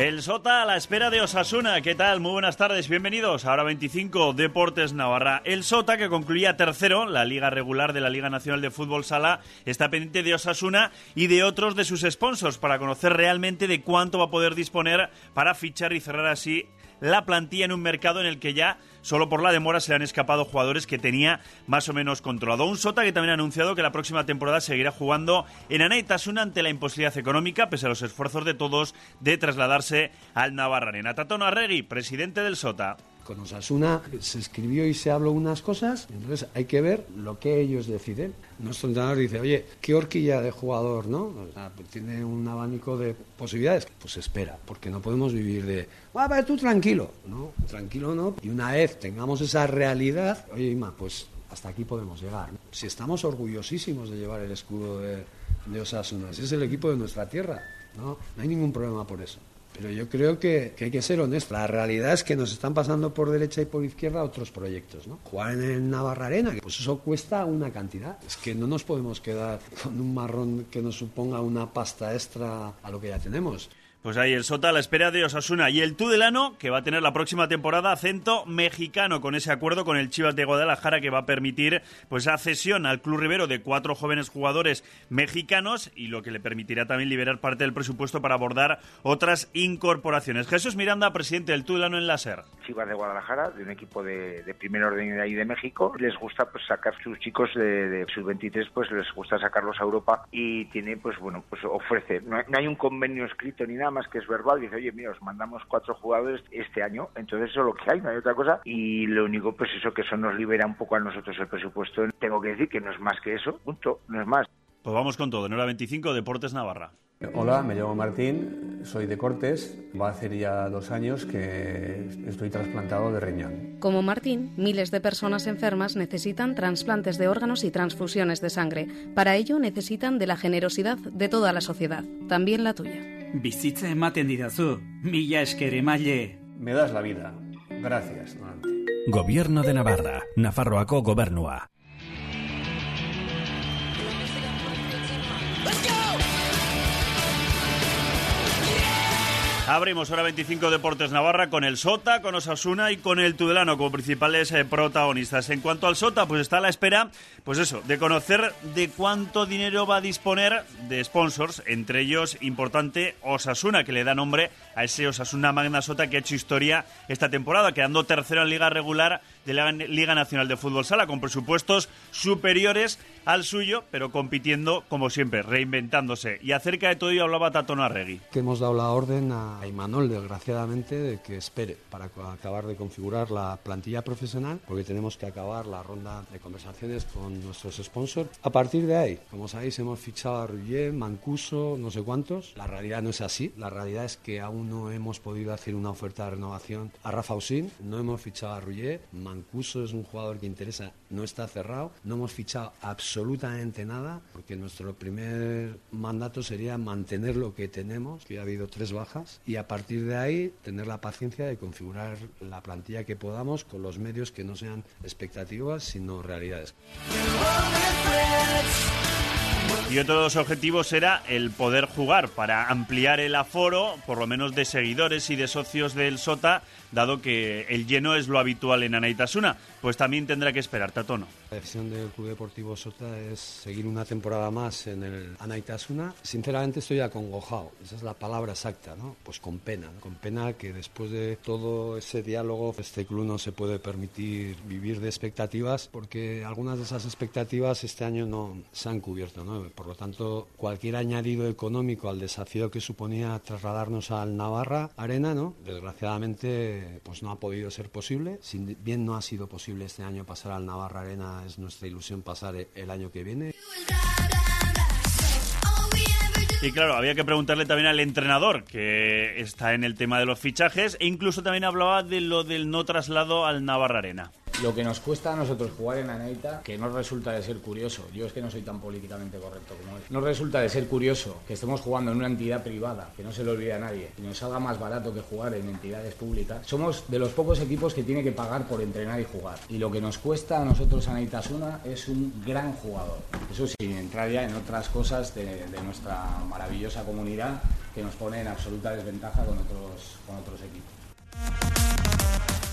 El Sota a la espera de Osasuna. ¿Qué tal? Muy buenas tardes. Bienvenidos a Hora 25 Deportes Navarra. El Sota, que concluía tercero, la liga regular de la Liga Nacional de Fútbol Sala, está pendiente de Osasuna y de otros de sus sponsors para conocer realmente de cuánto va a poder disponer para fichar y cerrar así la plantilla en un mercado en el que ya solo por la demora se le han escapado jugadores que tenía más o menos controlado. Un Sota que también ha anunciado que la próxima temporada seguirá jugando en Anaitasuna ante la imposibilidad económica, pese a los esfuerzos de todos de trasladarse al Navarra Tatono Arregui, presidente del Sota con Osasuna se escribió y se habló unas cosas, entonces hay que ver lo que ellos deciden. Nuestro entrenador dice, oye, qué horquilla de jugador, ¿no? Pues tiene un abanico de posibilidades. Pues espera, porque no podemos vivir de, va, ver tú tranquilo, ¿no? Tranquilo no. Y una vez tengamos esa realidad, oye, Ima, pues hasta aquí podemos llegar. Si estamos orgullosísimos de llevar el escudo de, de Osasuna, ese es el equipo de nuestra tierra, ¿no? No hay ningún problema por eso. Pero yo creo que, hay que ser honesto. La realidad es que nos están pasando por derecha y por izquierda otros proyectos. ¿no? Jugar en Navarra Arena, pues eso cuesta una cantidad. Es que no nos podemos quedar con un marrón que nos suponga una pasta extra a lo que ya tenemos. Pues ahí el Sota a la espera de Osasuna y el Tudelano, que va a tener la próxima temporada acento mexicano con ese acuerdo con el Chivas de Guadalajara que va a permitir pues esa cesión al Club Rivero de cuatro jóvenes jugadores mexicanos y lo que le permitirá también liberar parte del presupuesto para abordar otras incorporaciones. Jesús Miranda, presidente del Tudelano en la SER. Chivas de Guadalajara, de un equipo de, primer orden de ahí de México, les gusta pues sacar sus chicos de, sus 23, pues les gusta sacarlos a Europa y tiene pues bueno, pues ofrece, no hay un convenio escrito ni nada más que es verbal, dice, oye, mira, os mandamos cuatro jugadores este año, entonces eso es lo que hay, no hay otra cosa, y lo único, pues eso, que eso nos libera un poco a nosotros el presupuesto. Tengo que decir que no es más que eso, punto, no es más. Pues vamos con todo, en hora 25, Deportes Navarra. Hola, me llamo Martín, soy de Cortes. Va a hacer ya dos años que estoy trasplantado de riñón. Como Martín, miles de personas enfermas necesitan trasplantes de órganos y transfusiones de sangre. Para ello necesitan de la generosidad de toda la sociedad, también la tuya. Bizitza ematen didazu, mila esker emaile. Me das la vida. Gracias, Gobierno de Navarra, Nafarroako gobernua. Abrimos hora 25 Deportes Navarra con el Sota, con Osasuna y con el Tudelano como principales eh, protagonistas. En cuanto al Sota, pues está a la espera, pues eso, de conocer de cuánto dinero va a disponer de sponsors, entre ellos importante Osasuna, que le da nombre a ese Osasuna Magna Sota que ha hecho historia esta temporada, quedando tercero en liga regular de la Liga Nacional de Fútbol Sala, con presupuestos superiores al suyo, pero compitiendo como siempre, reinventándose. Y acerca de todo ello hablaba Tatón Arregui. Que hemos dado la orden a Imanol, desgraciadamente, de que espere para acabar de configurar la plantilla profesional, porque tenemos que acabar la ronda de conversaciones con nuestros sponsors. A partir de ahí, como sabéis, hemos fichado a Ruggier, Mancuso, no sé cuántos. La realidad no es así. La realidad es que aún no hemos podido hacer una oferta de renovación a Rafa Usín. No hemos fichado a Ruggier. Mancuso es un jugador que interesa, no está cerrado. No hemos fichado absolutamente nada, porque nuestro primer mandato sería mantener lo que tenemos, que ha habido tres bajas y a partir de ahí tener la paciencia de configurar la plantilla que podamos con los medios que no sean expectativas sino realidades. Y otro de los objetivos era el poder jugar para ampliar el aforo, por lo menos de seguidores y de socios del Sota, dado que el lleno es lo habitual en Anaitasuna. Pues también tendrá que esperar, Tatono. La decisión del Club Deportivo Sota es seguir una temporada más en el Anaitasuna. Sinceramente estoy acongojado, esa es la palabra exacta, ¿no? Pues con pena, con pena que después de todo ese diálogo este club no se puede permitir vivir de expectativas porque algunas de esas expectativas este año no se han cubierto, ¿no? Por lo tanto, cualquier añadido económico al desafío que suponía trasladarnos al Navarra Arena, ¿no? Desgraciadamente, pues no ha podido ser posible. Si bien no ha sido posible este año pasar al Navarra Arena, es nuestra ilusión pasar el año que viene. Y claro, había que preguntarle también al entrenador, que está en el tema de los fichajes, e incluso también hablaba de lo del no traslado al Navarra Arena. Lo que nos cuesta a nosotros jugar en Aneita, que no resulta de ser curioso, yo es que no soy tan políticamente correcto como él, no resulta de ser curioso que estemos jugando en una entidad privada, que no se lo olvide a nadie, y nos salga más barato que jugar en entidades públicas. Somos de los pocos equipos que tiene que pagar por entrenar y jugar. Y lo que nos cuesta a nosotros Aneita Suna es un gran jugador. Eso sin entrar ya en otras cosas de, de nuestra maravillosa comunidad que nos pone en absoluta desventaja con otros, con otros equipos.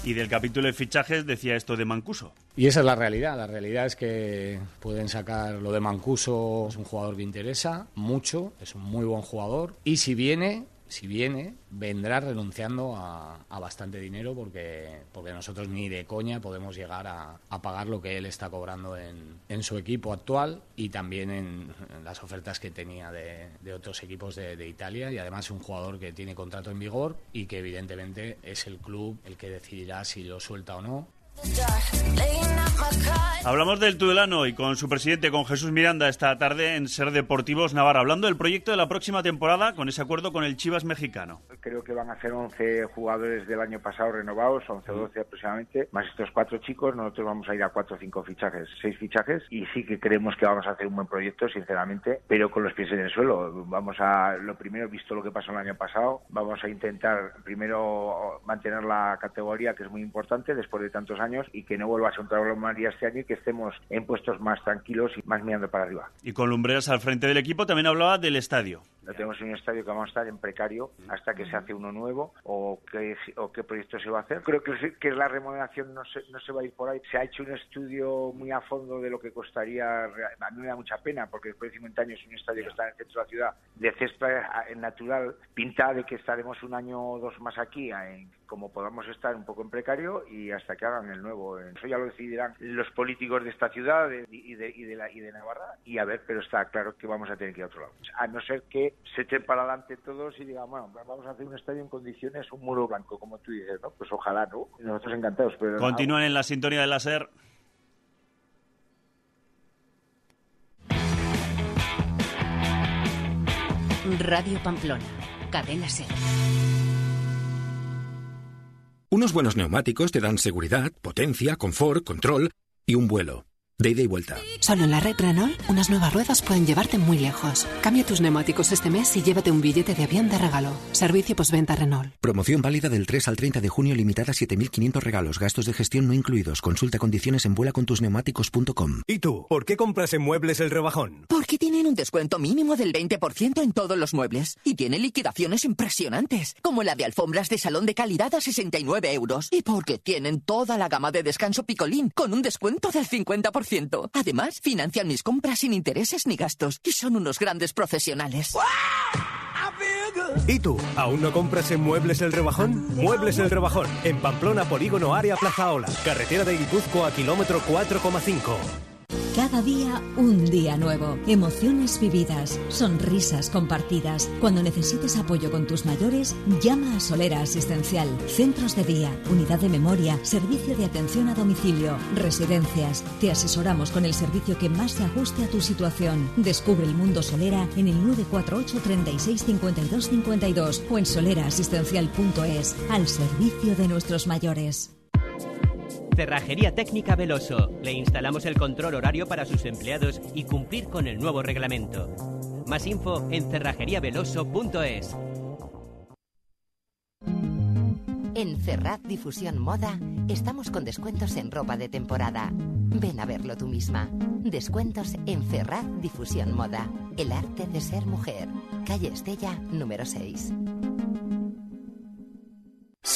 Y del capítulo de fichajes decía esto de Mancuso. Y esa es la realidad. La realidad es que pueden sacar lo de Mancuso. Es un jugador que interesa mucho, es un muy buen jugador. Y si viene, si viene, vendrá renunciando a, bastante dinero porque, porque nosotros ni de coña podemos llegar a, pagar lo que él está cobrando en, su equipo actual y también en, las ofertas que tenía de, de otros equipos de, de, Italia. Y además es un jugador que tiene contrato en vigor y que evidentemente es el club el que decidirá si lo suelta o no Hablamos del Tudelano y con su presidente, con Jesús Miranda, esta tarde en Ser Deportivos Navarra, hablando del proyecto de la próxima temporada con ese acuerdo con el Chivas mexicano. Creo que van a ser 11 jugadores del año pasado renovados, 11 o 12 aproximadamente, más estos cuatro chicos, nosotros vamos a ir a cuatro o cinco fichajes, seis fichajes, y sí que creemos que vamos a hacer un buen proyecto, sinceramente, pero con los pies en el suelo. Vamos a, lo primero, visto lo que pasó el año pasado, vamos a intentar primero mantener la categoría, que es muy importante, después de tantos años, y que no vuelva a ser un María este año y que estemos en puestos más tranquilos y más mirando para arriba. Y con Lumbreras al frente del equipo también hablaba del estadio. No tenemos un estadio que vamos a estar en precario hasta que se hace uno nuevo o qué, o qué proyecto se va a hacer. Creo que, que la remodelación no se, no se va a ir por ahí. Se ha hecho un estudio muy a fondo de lo que costaría. A mí me da mucha pena porque después de 50 años un estadio que está en el centro de la ciudad de césped natural pinta de que estaremos un año o dos más aquí en, como podamos estar un poco en precario y hasta que hagan el nuevo. Eso ya lo decidirán los políticos de esta ciudad y de, y de, la, y de Navarra. Y a ver, pero está claro que vamos a tener que ir a otro lado. A no ser que se echen para adelante todos y digan, bueno, vamos a hacer un estadio en condiciones, un muro blanco, como tú dices, ¿no? Pues ojalá, ¿no? Nosotros encantados. Pero Continúan en la sintonía de la SER. Radio Pamplona, cadena SER. Unos buenos neumáticos te dan seguridad, potencia, confort, control y un vuelo. De ida y vuelta. Solo en la red Renault, unas nuevas ruedas pueden llevarte muy lejos. Cambia tus neumáticos este mes y llévate un billete de avión de regalo. Servicio postventa Renault. Promoción válida del 3 al 30 de junio limitada a 7.500 regalos, gastos de gestión no incluidos. Consulta condiciones en vuelacontusneumáticos.com. ¿Y tú? ¿Por qué compras en Muebles el Rebajón? Porque un descuento mínimo del 20% en todos los muebles. Y tienen liquidaciones impresionantes, como la de alfombras de salón de calidad a 69 euros. Y porque tienen toda la gama de descanso picolín, con un descuento del 50%. Además, financian mis compras sin intereses ni gastos. Y son unos grandes profesionales. ¿Y tú? ¿Aún no compras en Muebles el Rebajón? Muebles el Rebajón, en Pamplona, Polígono Área Plaza Ola, carretera de Guipúzcoa, kilómetro 4,5. Cada día un día nuevo. Emociones vividas, sonrisas compartidas. Cuando necesites apoyo con tus mayores, llama a Solera Asistencial. Centros de día, unidad de memoria, servicio de atención a domicilio, residencias. Te asesoramos con el servicio que más se ajuste a tu situación. Descubre el mundo Solera en el 948 36 52 52 o en soleraasistencial.es al servicio de nuestros mayores. Cerrajería Técnica Veloso. Le instalamos el control horario para sus empleados y cumplir con el nuevo reglamento. Más info en cerrajeriaveloso.es. En Ferrat Difusión Moda estamos con descuentos en ropa de temporada. Ven a verlo tú misma. Descuentos en Ferrat Difusión Moda. El arte de ser mujer. Calle Estella, número 6.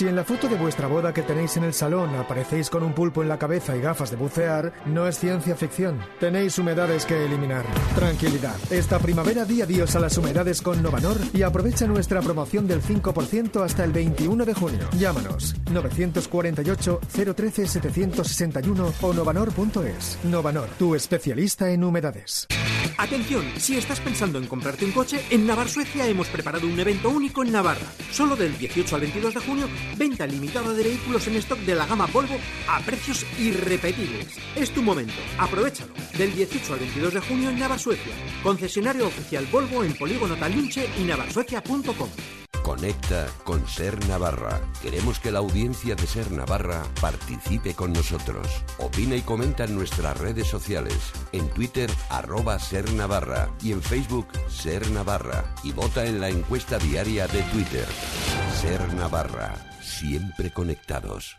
Si en la foto de vuestra boda que tenéis en el salón aparecéis con un pulpo en la cabeza y gafas de bucear, no es ciencia ficción. Tenéis humedades que eliminar. Tranquilidad. Esta primavera di adiós a las humedades con Novanor y aprovecha nuestra promoción del 5% hasta el 21 de junio. Llámanos 948 013 761 o novanor.es. Novanor, tu especialista en humedades. Atención, si estás pensando en comprarte un coche, en Navar Suecia hemos preparado un evento único en Navarra. Solo del 18 al 22 de junio, venta limitada de vehículos en stock de la gama Volvo a precios irrepetibles. Es tu momento, aprovechalo. Del 18 al 22 de junio en Navar Suecia. Concesionario oficial Volvo en Polígono Talinche y navarsuecia.com. Con Conecta con Ser Navarra. Queremos que la audiencia de Ser Navarra participe con nosotros. Opina y comenta en nuestras redes sociales. En Twitter, arroba Ser Navarra. Y en Facebook, Ser Navarra. Y vota en la encuesta diaria de Twitter. Ser Navarra. Siempre conectados.